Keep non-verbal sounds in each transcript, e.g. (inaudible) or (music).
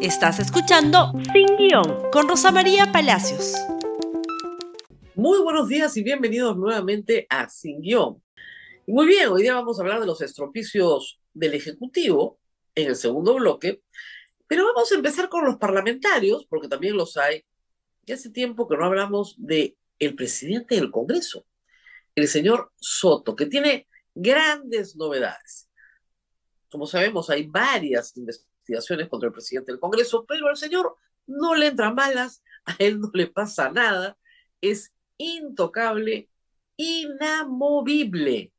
Estás escuchando Sin Guión con Rosa María Palacios. Muy buenos días y bienvenidos nuevamente a Sin Guión. Muy bien, hoy día vamos a hablar de los estropicios del Ejecutivo en el segundo bloque, pero vamos a empezar con los parlamentarios, porque también los hay. Y hace tiempo que no hablamos de el presidente del Congreso, el señor Soto, que tiene grandes novedades. Como sabemos, hay varias investigaciones contra el presidente del Congreso, pero al señor no le entran balas, a él no le pasa nada, es intocable, inamovible.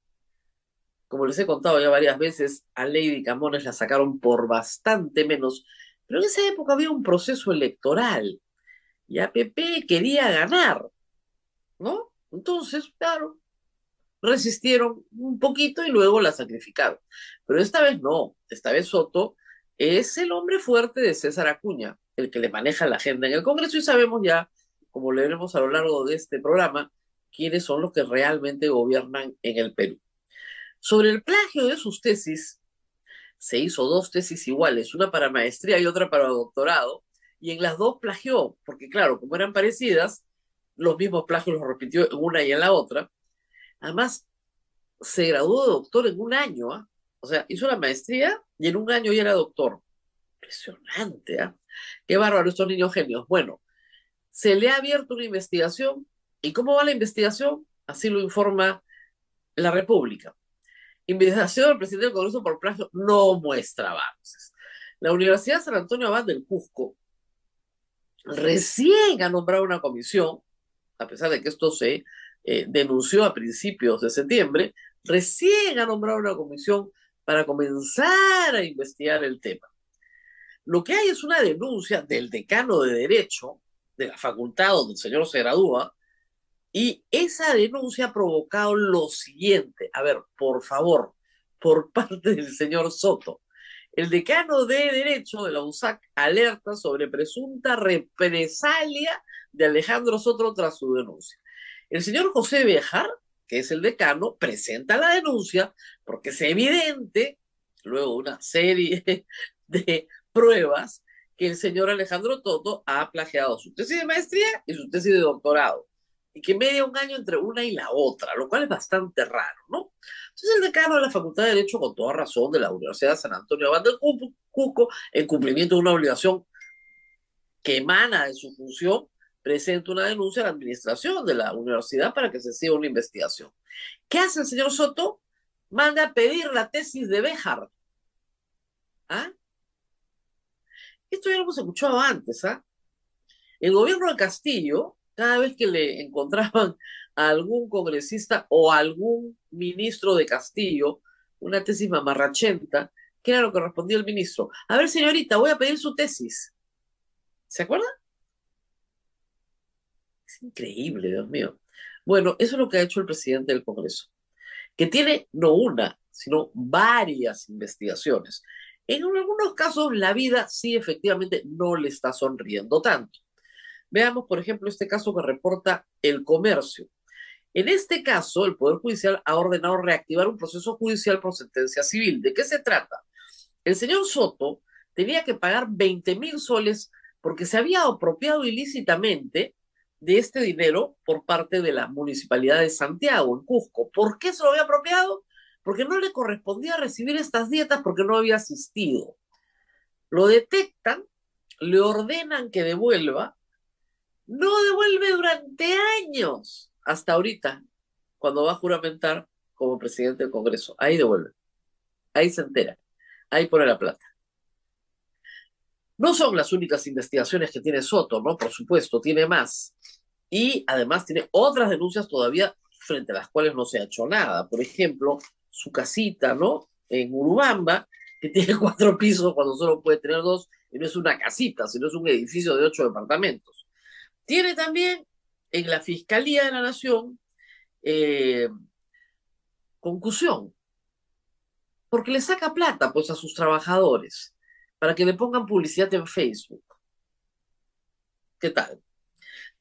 Como les he contado ya varias veces, a Lady Camones la sacaron por bastante menos, pero en esa época había un proceso electoral y APP quería ganar, ¿no? Entonces, claro, resistieron un poquito y luego la sacrificaron. Pero esta vez no, esta vez Soto es el hombre fuerte de César Acuña, el que le maneja la agenda en el Congreso y sabemos ya como le veremos a lo largo de este programa, quiénes son los que realmente gobiernan en el Perú. Sobre el plagio de sus tesis, se hizo dos tesis iguales, una para maestría y otra para doctorado, y en las dos plagió, porque claro, como eran parecidas, los mismos plagios los repitió en una y en la otra. Además, se graduó de doctor en un año, ¿ah? o sea, hizo la maestría y en un año ya era doctor. Impresionante, ¿ah? Qué bárbaro estos niños genios. Bueno, se le ha abierto una investigación. ¿Y cómo va la investigación? Así lo informa la República. Investigación del presidente del Congreso por plagio no muestra avances. La Universidad San Antonio Abad del Cusco recién ha nombrado una comisión, a pesar de que esto se eh, denunció a principios de septiembre, recién ha nombrado una comisión para comenzar a investigar el tema. Lo que hay es una denuncia del decano de Derecho, de la facultad donde el señor se gradúa, y esa denuncia ha provocado lo siguiente. A ver, por favor, por (laughs) parte del señor Soto. El decano de Derecho de la USAC alerta sobre presunta represalia de Alejandro Soto tras su denuncia. El señor José Bejar, que es el decano, presenta la denuncia porque es evidente, luego una serie (laughs) de pruebas, que el señor Alejandro Toto ha plagiado su tesis de maestría y su tesis de doctorado, y que media un año entre una y la otra, lo cual es bastante raro, ¿no? Entonces el decano de la Facultad de Derecho, con toda razón, de la Universidad de San Antonio Abad del Cuco, en cumplimiento de una obligación que emana de su función, presenta una denuncia a la administración de la universidad para que se siga una investigación. ¿Qué hace el señor Soto? Manda a pedir la tesis de Béjar. ¿Ah? Esto ya lo hemos escuchado antes, ¿ah? El gobierno de Castillo, cada vez que le encontraban a algún congresista o algún ministro de Castillo una tesis mamarrachenta, ¿qué era lo que respondía el ministro? A ver, señorita, voy a pedir su tesis. ¿Se acuerdan? Increíble, Dios mío. Bueno, eso es lo que ha hecho el presidente del Congreso, que tiene no una, sino varias investigaciones. En algunos casos la vida sí efectivamente no le está sonriendo tanto. Veamos, por ejemplo, este caso que reporta el comercio. En este caso, el Poder Judicial ha ordenado reactivar un proceso judicial por sentencia civil. ¿De qué se trata? El señor Soto tenía que pagar 20 mil soles porque se había apropiado ilícitamente de este dinero por parte de la Municipalidad de Santiago, en Cusco. ¿Por qué se lo había apropiado? porque no le correspondía recibir estas dietas porque no había asistido. Lo detectan, le ordenan que devuelva, no devuelve durante años, hasta ahorita, cuando va a juramentar como presidente del Congreso. Ahí devuelve, ahí se entera, ahí pone la plata. No son las únicas investigaciones que tiene Soto, ¿no? Por supuesto, tiene más. Y además tiene otras denuncias todavía frente a las cuales no se ha hecho nada. Por ejemplo, su casita, ¿no? En Urubamba, que (laughs) tiene cuatro pisos cuando solo puede tener dos, y no es una casita, sino es un edificio de ocho departamentos. Tiene también en la Fiscalía de la Nación eh, concusión, porque le saca plata pues a sus trabajadores para que le pongan publicidad en Facebook. ¿Qué tal?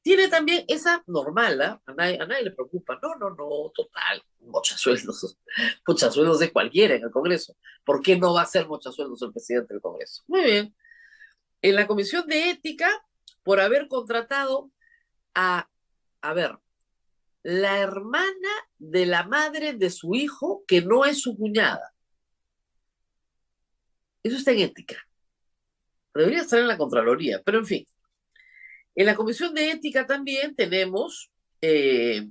Tiene también esa normal, ¿ah? a, nadie, le preocupa. No, no, no, total, muchos sueldos. (laughs) Muchos sueldos de cualquiera en el Congreso. ¿Por qué no va a ser muchos sueldos el presidente del Congreso? Muy bien. en la Comisión de Ética por haber contratado a, a ver, la hermana de la madre de su hijo que no es su cuñada. Eso está en ética. Debería estar en la Contraloría, pero en fin. En la Comisión de Ética también tenemos eh,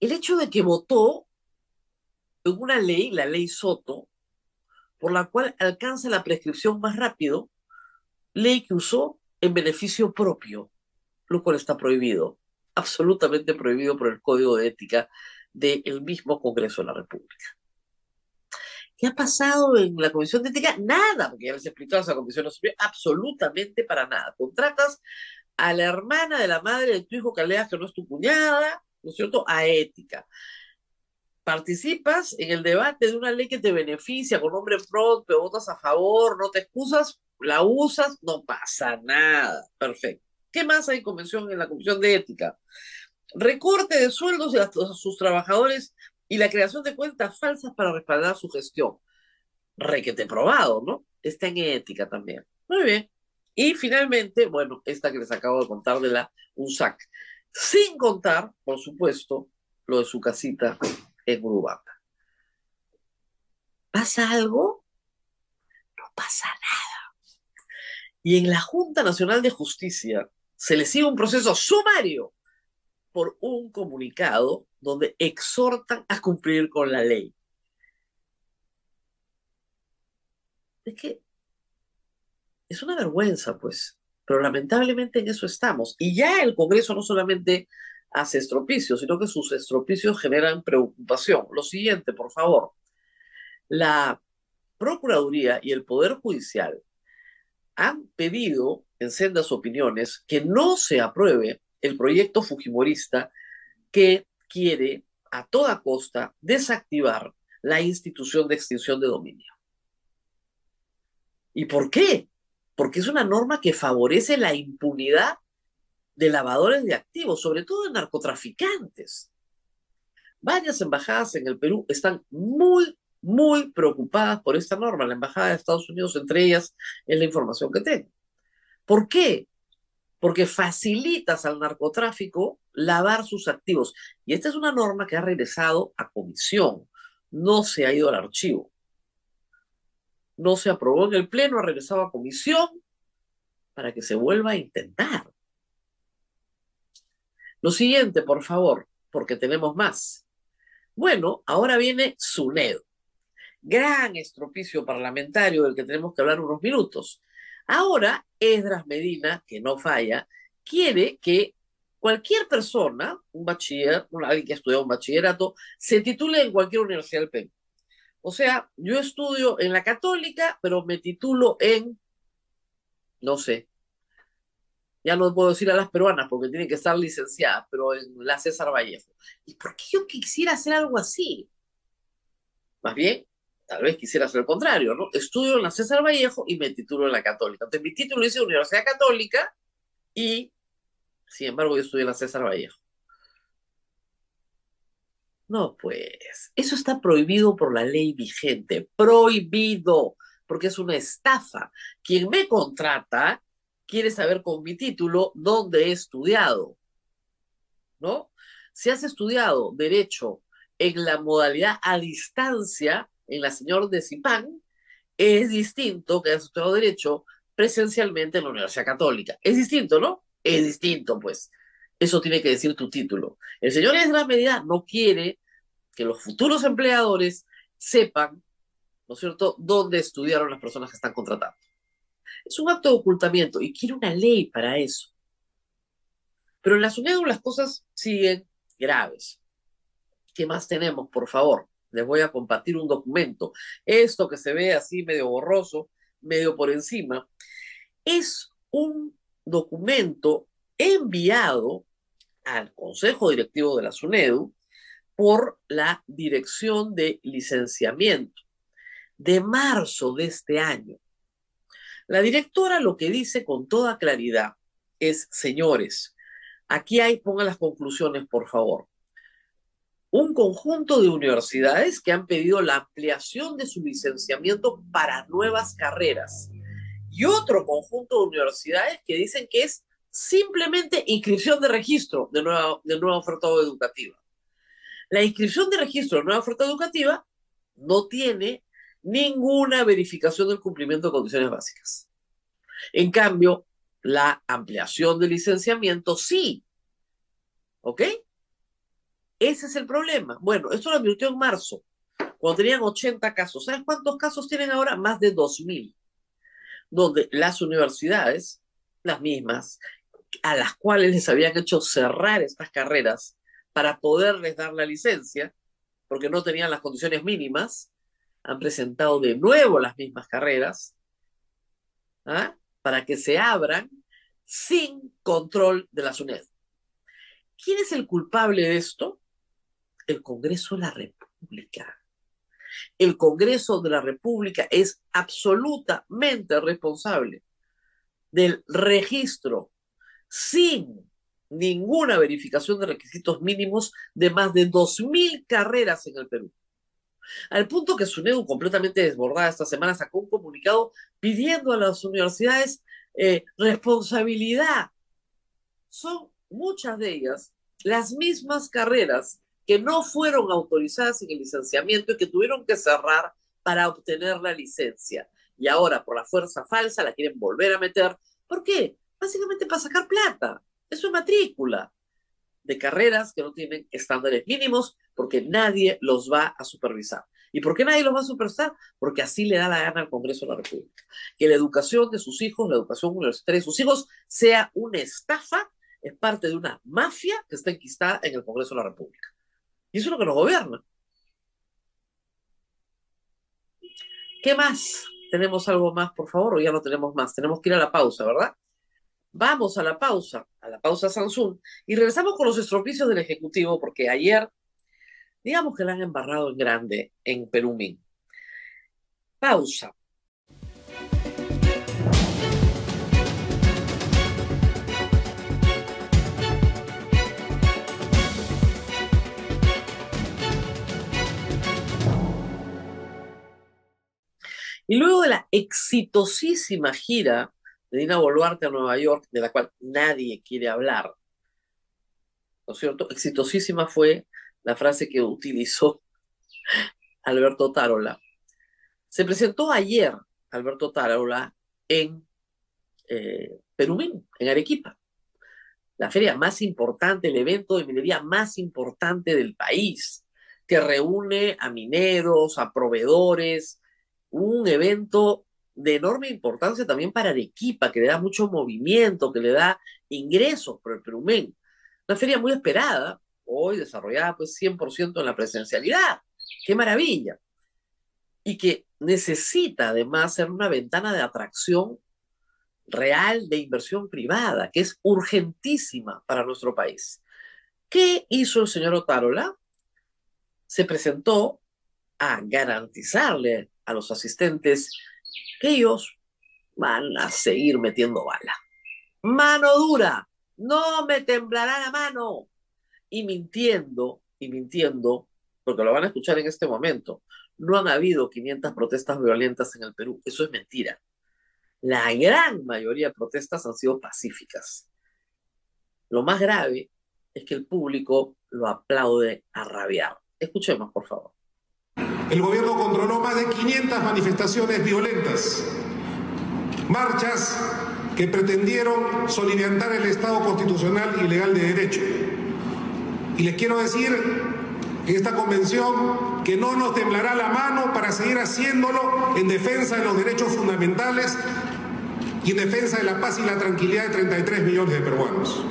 el hecho de que votó en una ley, la ley Soto, por la cual alcanza la prescripción más rápido, ley que usó en beneficio propio, lo cual está prohibido, absolutamente prohibido por el Código de Ética del mismo Congreso de la República. ¿Qué ha pasado en la Comisión de Ética? Nada, porque ya les he explicado esa comisión no sirve absolutamente para nada. Contratas a la hermana de la madre de tu hijo que leas que no es tu cuñada, ¿no es cierto?, a ética. Participas en el debate de una ley que te beneficia con nombre propio, votas a favor, no te excusas, la usas, no pasa nada. Perfecto. ¿Qué más hay en en la Comisión de Ética? Recorte de sueldos de sus trabajadores y la creación de cuentas falsas para respaldar su gestión. Requete probado, ¿no? Está en ética también. Muy bien. Y finalmente, bueno, esta que les acabo de contar de la USAC. Sin contar, por supuesto, lo de su casita en Urubamba. ¿Pasa algo? No pasa nada. Y en la Junta Nacional de Justicia se le sigue un proceso sumario por un comunicado donde exhortan a cumplir con la ley. Es que es una vergüenza, pues, pero lamentablemente en eso estamos. Y ya el Congreso no solamente hace estropicios, sino que sus estropicios generan preocupación. Lo siguiente, por favor. La Procuraduría y el Poder Judicial han pedido en sendas opiniones que no se apruebe el proyecto Fujimorista que quiere a toda costa desactivar la institución de extinción de dominio. ¿Y por qué? Porque es una norma que favorece la impunidad de lavadores de activos, sobre todo de narcotraficantes. Varias embajadas en el Perú están muy, muy preocupadas por esta norma. La embajada de Estados Unidos, entre ellas, es la información que tengo. ¿Por qué? porque facilitas al narcotráfico lavar sus activos. Y esta es una norma que ha regresado a comisión, no se ha ido al archivo. No se aprobó en el Pleno, ha regresado a comisión para que se vuelva a intentar. Lo siguiente, por favor, porque tenemos más. Bueno, ahora viene SUNED, gran estropicio parlamentario del que tenemos que hablar unos minutos. Ahora, Esdras Medina, que no falla, quiere que cualquier persona, un bachiller, alguien que ha estudiado un bachillerato, se titule en cualquier universidad del Perú. O sea, yo estudio en la católica, pero me titulo en, no sé, ya no puedo decir a las peruanas porque tienen que estar licenciadas, pero en la César Vallejo. ¿Y por qué yo quisiera hacer algo así? Más bien, tal vez quisiera hacer el contrario, ¿no? Estudio en la César Vallejo y me titulo en la Católica. Entonces, mi título dice Universidad Católica y, sin embargo, yo estudié en la César Vallejo. No, pues, eso está prohibido por la ley vigente, prohibido, porque es una estafa. Quien me contrata quiere saber con mi título dónde he estudiado, ¿no? Si has estudiado derecho en la modalidad a distancia, en la señor de Zipán es distinto que el estudiado Derecho presencialmente en la Universidad Católica. Es distinto, ¿no? Es distinto, pues. Eso tiene que decir tu título. El señor Esdras Medida no quiere que los futuros empleadores sepan, ¿no es cierto?, dónde estudiaron las personas que están contratando. Es un acto de ocultamiento y quiere una ley para eso. Pero en la SUNEDU las cosas siguen graves. ¿Qué más tenemos, por favor? les voy a compartir un documento. Esto que se ve así medio borroso, medio por encima, es un documento enviado al Consejo Directivo de la SUNEDU por la Dirección de Licenciamiento de marzo de este año. La directora lo que dice con toda claridad es, señores, aquí hay, pongan las conclusiones, por favor un conjunto de universidades que han pedido la ampliación de su licenciamiento para nuevas carreras y otro conjunto de universidades que dicen que es simplemente inscripción de registro de nueva, oferta educativa. La inscripción de registro de nueva oferta educativa no tiene ninguna verificación del cumplimiento de condiciones básicas. En cambio, la ampliación de licenciamiento sí. ¿Ok? Ese es el problema. Bueno, esto lo advirtió en marzo, cuando tenían 80 casos. ¿Sabes cuántos casos tienen ahora? Más de 2.000. Donde las universidades, las mismas, a las cuales les habían hecho cerrar estas carreras para poderles dar la licencia, porque no tenían las condiciones mínimas, han presentado de nuevo las mismas carreras ¿ah? para que se abran sin control de la SUNED. ¿Quién es el culpable de esto? El Congreso de la República. El Congreso de la República es absolutamente responsable del registro sin ninguna verificación de requisitos mínimos de más de 2.000 carreras en el Perú. Al punto que SUNEDU, completamente desbordada esta semana, sacó un comunicado pidiendo a las universidades eh, responsabilidad. Son muchas de ellas las mismas carreras que no fueron autorizadas en el licenciamiento y que tuvieron que cerrar para obtener la licencia. Y ahora, por la fuerza falsa, la quieren volver a meter. ¿Por qué? Básicamente para sacar plata. Es su matrícula de carreras que no tienen estándares mínimos porque nadie los va a supervisar. ¿Y por qué nadie los va a supervisar? Porque así le da la gana al Congreso de la República. Que la educación de sus hijos, la educación universitaria de sus hijos, sea una estafa, es parte de una mafia que está enquistada en el Congreso de la República. Y eso es lo que nos gobierna. ¿Qué más? ¿Tenemos algo más, por favor? ¿O ya no tenemos más? Tenemos que ir a la pausa, ¿verdad? Vamos a la pausa, a la pausa Samsung, y regresamos con los estropicios del Ejecutivo, porque ayer, digamos que la han embarrado en grande en Perumín. Pausa. Y luego de la exitosísima gira de Dina Boluarte a Nueva York, de la cual nadie quiere hablar, ¿no es cierto? Exitosísima fue la frase que utilizó (laughs) Alberto Tarola. Se presentó ayer Alberto Tarola en eh, en Arequipa, la feria más importante, el evento de minería más importante del país, que reúne a mineros, a proveedores, un evento de enorme importancia también para Arequipa, que le da mucho movimiento, que le da ingresos por el Perumén. Una feria muy esperada, hoy desarrollada pues 100% en la presencialidad. ¡Qué maravilla! Y que necesita además ser una ventana de atracción real de inversión privada, que es urgentísima para nuestro país. ¿Qué hizo el señor Otárola? Se presentó a garantizarle a los asistentes que ellos van a seguir metiendo bala. Mano dura, no me temblará la mano. Y mintiendo, y mintiendo, porque lo van a escuchar en este momento, no han habido 500 protestas violentas en el Perú. Eso es mentira. La gran mayoría de protestas han sido pacíficas. Lo más grave es que el público lo aplaude a rabiar. Escuchemos, por favor el gobierno controló más de 500 manifestaciones violentas, marchas que pretendieron soliviantar el Estado constitucional y legal de derecho. Y les quiero decir en esta convención que no nos temblará la mano para seguir haciéndolo en defensa de los derechos fundamentales y en defensa de la paz y la tranquilidad de 33 millones de peruanos.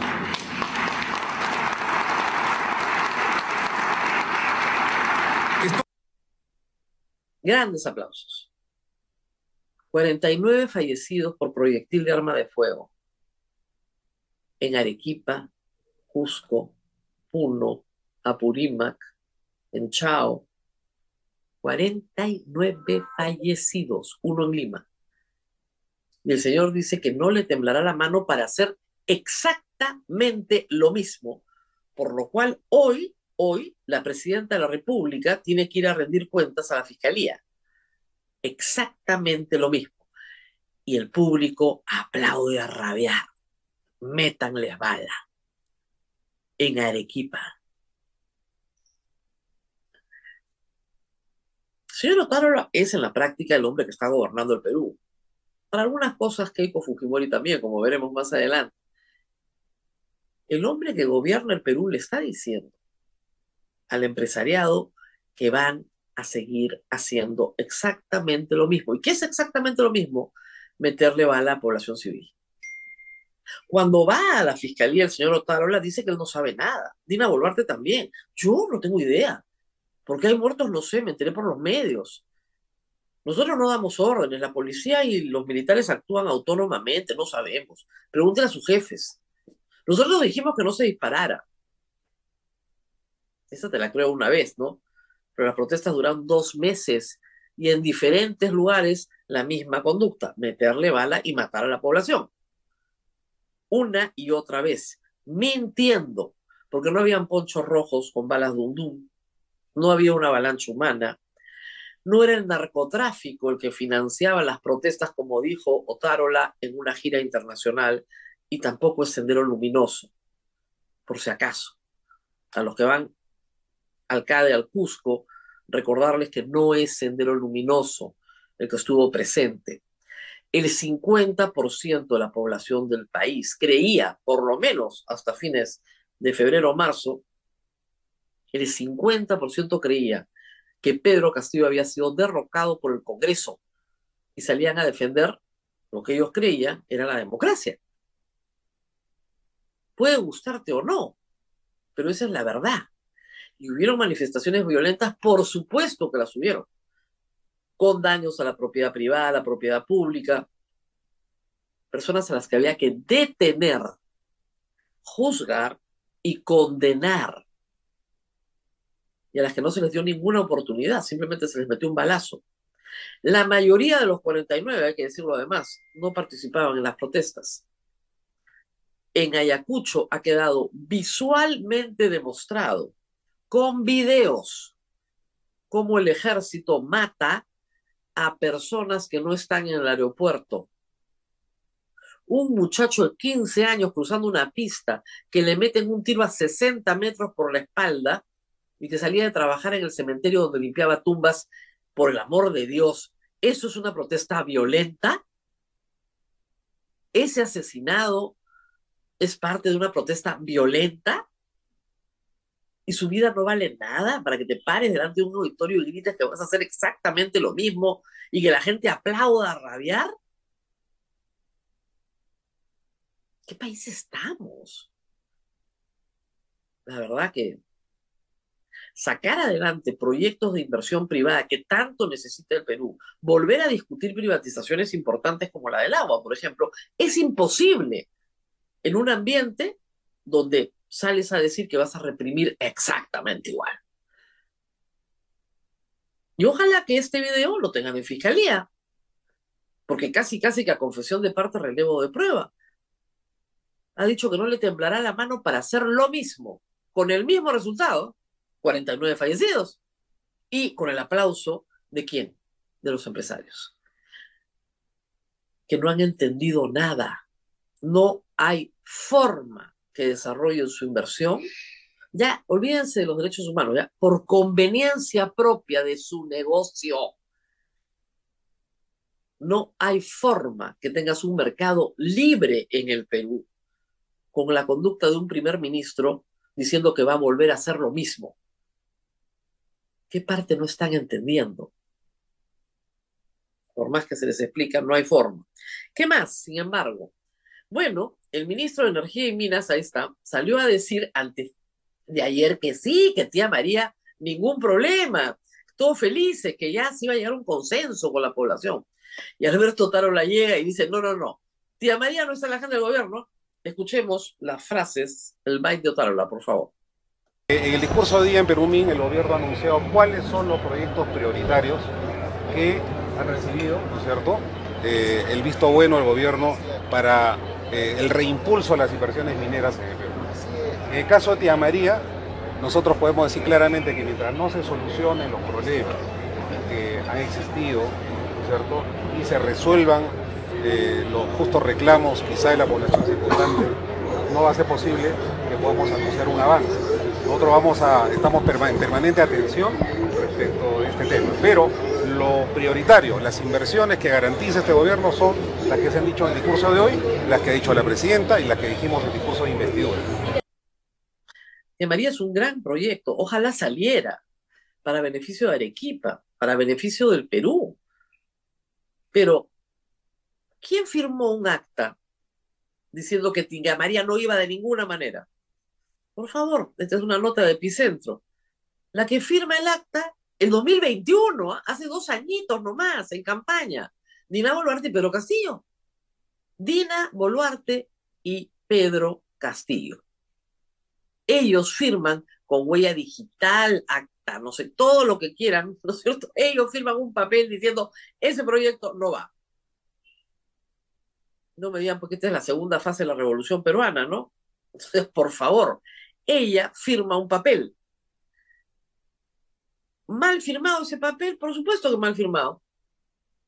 Grandes aplausos. 49 fallecidos por proyectil de arma de fuego en Arequipa, Cusco, Puno, Apurímac, en Chao. 49 fallecidos, uno en Lima. Y el Señor dice que no le temblará la mano para hacer exactamente lo mismo, por lo cual hoy Hoy la presidenta de la República tiene que ir a rendir cuentas a la Fiscalía. Exactamente lo mismo. Y el público aplaude a rabiar. Métanles bala. En Arequipa. Señor Otárola es en la práctica el hombre que está gobernando el Perú. Para algunas cosas Keiko Fujimori también, como veremos más adelante. El hombre que gobierna el Perú le está diciendo al empresariado que van a seguir haciendo exactamente lo mismo. ¿Y qué es exactamente lo mismo? Meterle bala a la población civil. Cuando va a la fiscalía el señor Otárola dice que él no sabe nada. Dina Boluarte también. Yo no tengo idea. ¿Por qué hay muertos? No sé, me enteré por los medios. Nosotros no damos órdenes, la policía y los militares actúan autónomamente, no sabemos. Pregúntenle a sus jefes. Nosotros dijimos que no se disparara. Esa te la creo una vez, ¿no? Pero las protestas duraron dos meses y en diferentes lugares la misma conducta, meterle bala y matar a la población. Una y otra vez, mintiendo, porque no habían ponchos rojos con balas dundum, no había una avalancha humana, no era el narcotráfico el que financiaba las protestas, como dijo Otárola en una gira internacional, y tampoco es Sendero Luminoso, por si acaso. A los que van al CADE, al Cusco, recordarles que no es Sendero Luminoso el que estuvo presente. El 50% de la población del país creía, por lo menos hasta fines de febrero o marzo, el 50% creía que Pedro Castillo había sido derrocado por el Congreso y salían a defender lo que ellos creían era la democracia. Puede gustarte o no, pero esa es la verdad. Y hubieron manifestaciones violentas, por supuesto que las hubieron, con daños a la propiedad privada, a la propiedad pública, personas a las que había que detener, juzgar y condenar, y a las que no se les dio ninguna oportunidad, simplemente se les metió un balazo. La mayoría de los 49, hay que decirlo además, no participaban en las protestas en Ayacucho ha quedado visualmente demostrado con videos cómo el ejército mata a personas que no están en el aeropuerto. Un muchacho de 15 años cruzando una pista que le meten un tiro a 60 metros por la espalda y que salía de trabajar en el cementerio donde limpiaba tumbas, por el amor de Dios, ¿eso es una protesta violenta? Ese asesinado es parte de una protesta violenta y su vida no vale nada para que te pares delante de un auditorio y grites que vas a hacer exactamente lo mismo y que la gente aplauda a rabiar. ¿Qué país estamos? La verdad que sacar adelante proyectos de inversión privada que tanto necesita el Perú, volver a discutir privatizaciones importantes como la del agua, por ejemplo, es imposible en un ambiente donde sales a decir que vas a reprimir exactamente igual. Y ojalá que este video lo tengan en fiscalía, porque casi, casi que a confesión de parte relevo de prueba. Ha dicho que no le temblará la mano para hacer lo mismo, con el mismo resultado, 49 fallecidos, y con el aplauso de quién? De los empresarios, que no han entendido nada, no hay forma que desarrollen su inversión, ya olvídense de los derechos humanos, ya por conveniencia propia de su negocio. No hay forma que tengas un mercado libre en el Perú con la conducta de un primer ministro diciendo que va a volver a hacer lo mismo. ¿Qué parte no están entendiendo? Por más que se les explica, no hay forma. ¿Qué más? Sin embargo, bueno, el ministro de Energía y Minas, ahí está, salió a decir antes de ayer que sí, que tía María, ningún problema, todos felices, que ya se iba a llegar un consenso con la población. Y Alberto Taro la llega y dice, no, no, no, tía María no está en la agenda del gobierno. Escuchemos las frases, el byte de Otarola, por favor. En el discurso de día en Perumín, el gobierno ha anunciado cuáles son los proyectos prioritarios que han recibido, ¿no es cierto?, eh, el visto bueno del gobierno para eh, el reimpulso a las inversiones mineras en el Perú. En el caso de Tía María, nosotros podemos decir claramente que mientras no se solucionen los problemas que han existido, ¿cierto? Y se resuelvan eh, los justos reclamos quizá de la población circundante, no va a ser posible que podamos anunciar un avance. Nosotros vamos a, estamos en permanente atención respecto de este tema, pero lo prioritario, las inversiones que garantiza este gobierno son las que se han dicho en el discurso de hoy, las que ha dicho la presidenta y las que dijimos en el discurso de investidura. María es un gran proyecto, ojalá saliera para beneficio de Arequipa, para beneficio del Perú. Pero, ¿quién firmó un acta diciendo que Tinga María no iba de ninguna manera? Por favor, esta es una nota de epicentro. La que firma el acta en 2021, ¿ah? hace dos añitos nomás, en campaña. Dina Boluarte y Pedro Castillo. Dina Boluarte y Pedro Castillo. Ellos firman con huella digital, acta, no sé, todo lo que quieran, ¿no es cierto? Ellos firman un papel diciendo, ese proyecto no va. No me digan porque esta es la segunda fase de la revolución peruana, ¿no? Entonces, (laughs) por favor, ella firma un papel. Mal firmado ese papel, por supuesto que mal firmado.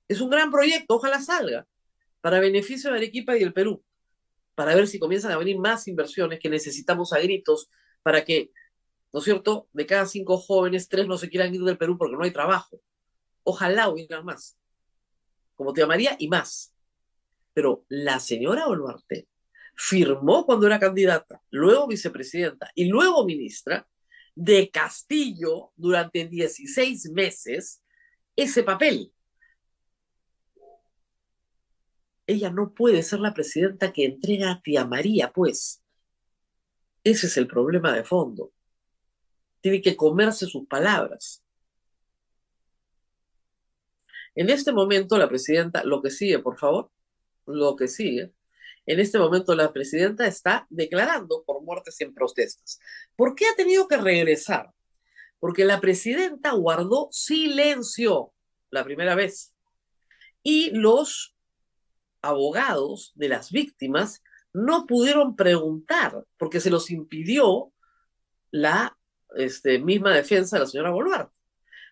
Es un gran proyecto, ojalá salga, para beneficio de Arequipa y del Perú, para ver si comienzan a venir más inversiones que necesitamos a gritos para que, ¿no es cierto?, de cada cinco jóvenes, tres no se quieran ir del Perú porque no hay trabajo. Ojalá hubieran más, como te llamaría, y más. Pero la señora Boluarte firmó cuando era candidata, luego vicepresidenta y luego ministra de Castillo durante 16 meses ese papel. Ella no puede ser la presidenta que entrega a tía María, pues. Ese es el problema de fondo. Tiene que comerse sus palabras. En este momento, la presidenta, lo que sigue, por favor, lo que sigue, en este momento la presidenta está declarando por muertes en protestas. ¿Por qué ha tenido que regresar? Porque la presidenta guardó silencio la primera vez y los abogados de las víctimas no pudieron preguntar porque se los impidió la este, misma defensa de la señora Boluarte.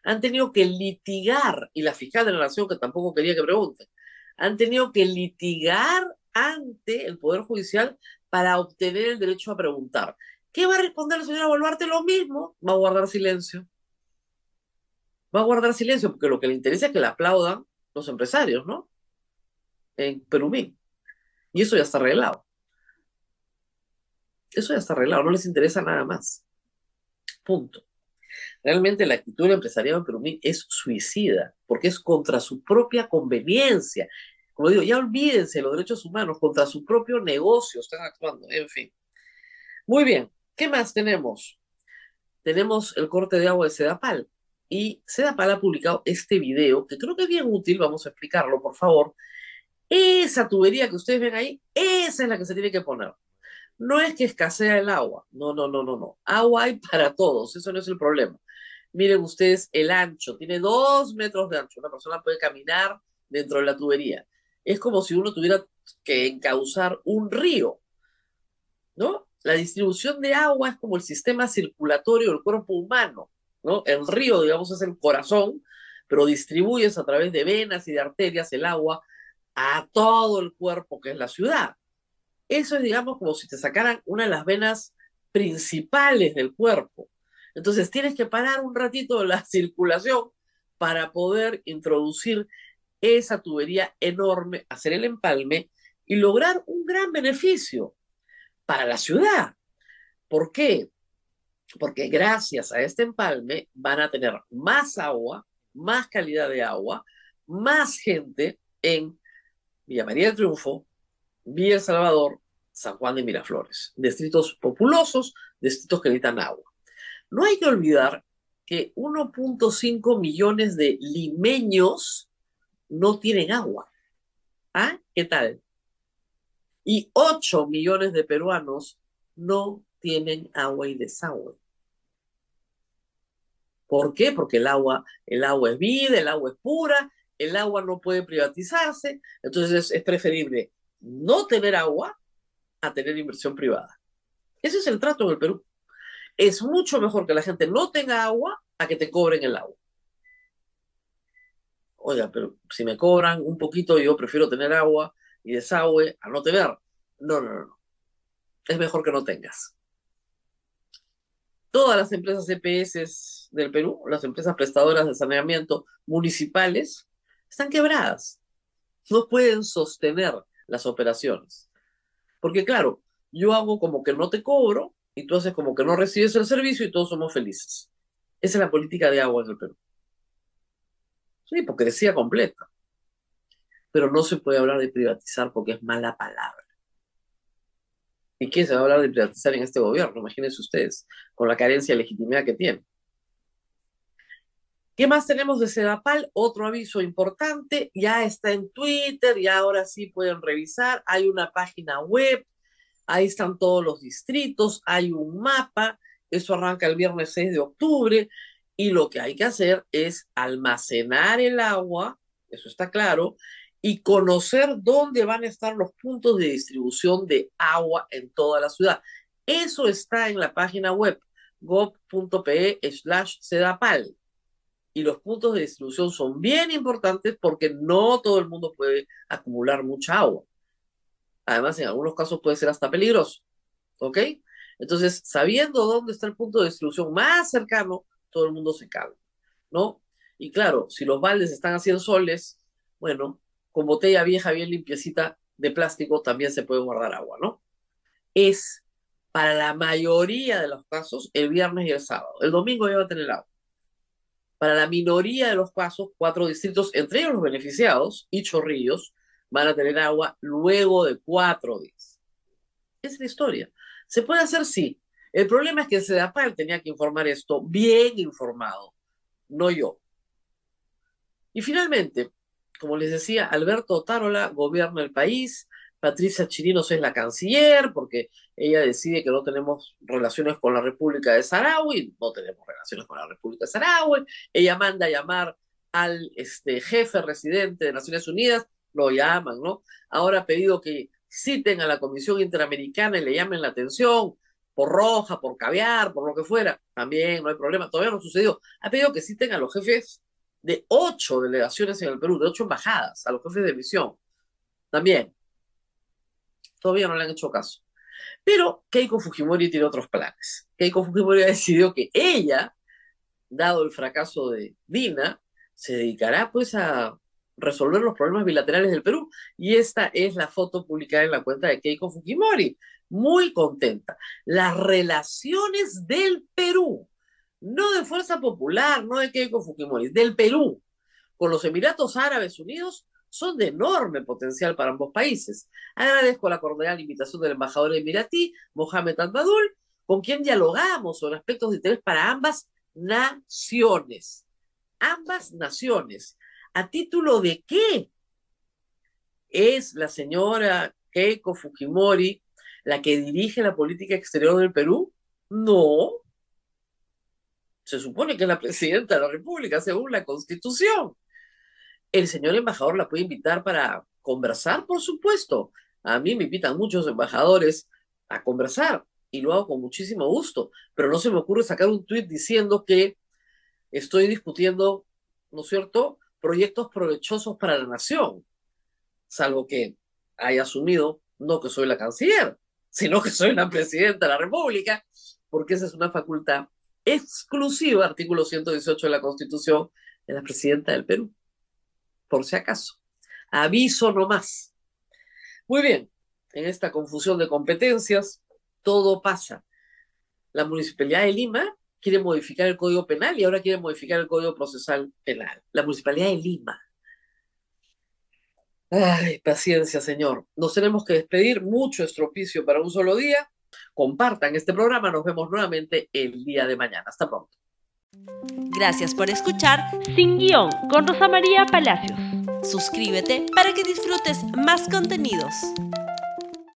Han tenido que litigar, y la fiscal de la Nación, que tampoco quería que pregunte, han tenido que litigar ante el Poder Judicial para obtener el derecho a preguntar. ¿Qué va a responder la señora Boluarte? Lo mismo, va a guardar silencio. Va a guardar silencio porque lo que le interesa es que le aplaudan los empresarios, ¿no? En Perumín. Y eso ya está arreglado. Eso ya está arreglado, no les interesa nada más. Punto. Realmente la actitud empresarial en Perumín es suicida, porque es contra su propia conveniencia, como digo, ya olvídense los derechos humanos contra su propio negocio, están actuando, en fin. Muy bien, ¿qué más tenemos? Tenemos el corte de agua de Sedapal. Y Sedapal ha publicado este video, que creo que es bien útil, vamos a explicarlo, por favor. Esa tubería que ustedes ven ahí, esa es la que se tiene que poner. No es que escasea el agua, no, no, no, no, no. Agua hay para todos, eso no es el problema. Miren ustedes el ancho, tiene dos metros de ancho, una persona puede caminar dentro de la tubería es como si uno tuviera que encauzar un río, ¿no? La distribución de agua es como el sistema circulatorio del cuerpo humano, ¿no? El río, digamos, es el corazón, pero distribuyes a través de venas y de arterias el agua a todo el cuerpo que es la ciudad. Eso es, digamos, como si te sacaran una de las venas principales del cuerpo. Entonces tienes que parar un ratito la (laughs) circulación para poder introducir esa tubería enorme, hacer el empalme y lograr un gran beneficio para la ciudad. ¿Por qué? Porque gracias a este empalme van a tener más agua, más calidad de agua, más gente en Villa María del Triunfo, Villa Salvador, San Juan de Miraflores, distritos populosos, distritos que necesitan agua. No hay que olvidar que 1.5 millones de limeños no tienen agua. ¿Ah? ¿Qué tal? Y 8 millones de peruanos no tienen agua y desagüe. ¿Por qué? Porque el agua, el agua es vida, el agua es pura, el agua no puede privatizarse, entonces es preferible no tener agua a tener inversión privada. Ese es el trato en el Perú. Es mucho mejor que la gente no tenga agua a que te cobren el agua. Oiga, pero si me cobran un poquito, yo prefiero tener agua y desagüe a no tener. No, no, no. Es mejor que no tengas. Todas las empresas EPS del Perú, las empresas prestadoras de saneamiento municipales, están quebradas. No pueden sostener las operaciones. Porque claro, yo hago como que no te cobro y tú haces como que no recibes el servicio y todos somos felices. Esa es la política de agua en el Perú. Sí, hipocresía completa. Pero no se puede hablar de privatizar porque es mala palabra. ¿Y qué se va a hablar de privatizar en este gobierno? Imagínense ustedes, con la carencia de legitimidad que tiene. ¿Qué más tenemos de Sedapal? Otro aviso importante, ya está en Twitter, y ahora sí pueden revisar, hay una página web, ahí están todos los distritos, hay un mapa, eso arranca el viernes 6 de octubre, y lo que hay que hacer es almacenar el agua, eso está claro, y conocer dónde van a estar los puntos de distribución de agua en toda la ciudad. Eso está en la página web gov.pe slash sedapal. Y los puntos de distribución son bien importantes porque no todo el mundo puede acumular mucha agua. Además, en algunos casos puede ser hasta peligroso. ¿Ok? Entonces, sabiendo dónde está el punto de distribución más cercano, todo el mundo se calma, ¿no? Y claro, si los baldes están haciendo soles, bueno, con botella vieja bien limpiecita de plástico también se puede guardar agua, ¿no? Es para la mayoría de los casos el viernes y el sábado. El domingo ya va a tener agua. Para la minoría de los casos, cuatro distritos, entre ellos los beneficiados y Chorrillos, van a tener agua luego de cuatro días. Esa es la historia. ¿Se puede hacer? Sí. El problema es que CEDAPAL tenía que informar esto bien informado, no yo. Y finalmente, como les decía, Alberto Tarola gobierna el país, Patricia Chirinos es la canciller, porque ella decide que no tenemos relaciones con la República de Saharaui, no tenemos relaciones con la República de Saharaui, ella manda a llamar al este, jefe residente de Naciones Unidas, lo llaman, ¿no? Ahora ha pedido que citen a la Comisión Interamericana y le llamen la atención, por roja, por caviar, por lo que fuera, también no hay problema, todavía no sucedió. Ha pedido que citen a los jefes de ocho delegaciones en el Perú, de ocho embajadas, a los jefes de misión, también. Todavía no le han hecho caso. Pero Keiko Fujimori tiene otros planes. Keiko Fujimori (laughs) ha decidido que ella, dado el fracaso de Dina, se dedicará pues a resolver los problemas bilaterales del Perú. Y esta es la foto publicada en la cuenta de Keiko Fujimori muy contenta. Las relaciones del Perú, no de Fuerza Popular, no de Keiko Fujimori, del Perú, con los Emiratos Árabes Unidos son de enorme potencial para ambos países. Agradezco la cordial invitación del embajador emiratí, Mohamed Al-Badul, con quien dialogamos sobre aspectos de interés para ambas naciones. Ambas naciones. ¿A título de qué? Es la señora Keiko Fujimori la que dirige la política exterior del Perú? No. Se supone que es la presidenta de la República, según la Constitución. El señor embajador la puede invitar para conversar, por supuesto. A mí me invitan muchos embajadores a conversar y lo hago con muchísimo gusto, pero no se me ocurre sacar un tuit diciendo que estoy discutiendo, ¿no es cierto?, proyectos provechosos para la nación, salvo que haya asumido no que soy la canciller, sino que soy la presidenta de la República, porque esa es una facultad exclusiva, artículo 118 de la Constitución, de la presidenta del Perú. Por si acaso. Aviso nomás. Muy bien, en esta confusión de competencias, todo pasa. La Municipalidad de Lima quiere modificar el Código Penal y ahora quiere modificar el Código Procesal Penal. La Municipalidad de Lima Ay, paciencia, Señor. Nos tenemos que despedir. Mucho estropicio para un solo día. Compartan este programa. Nos vemos nuevamente el día de mañana. Hasta pronto. Gracias por escuchar Sin Guión con Rosa María Palacios. Suscríbete para que disfrutes más contenidos.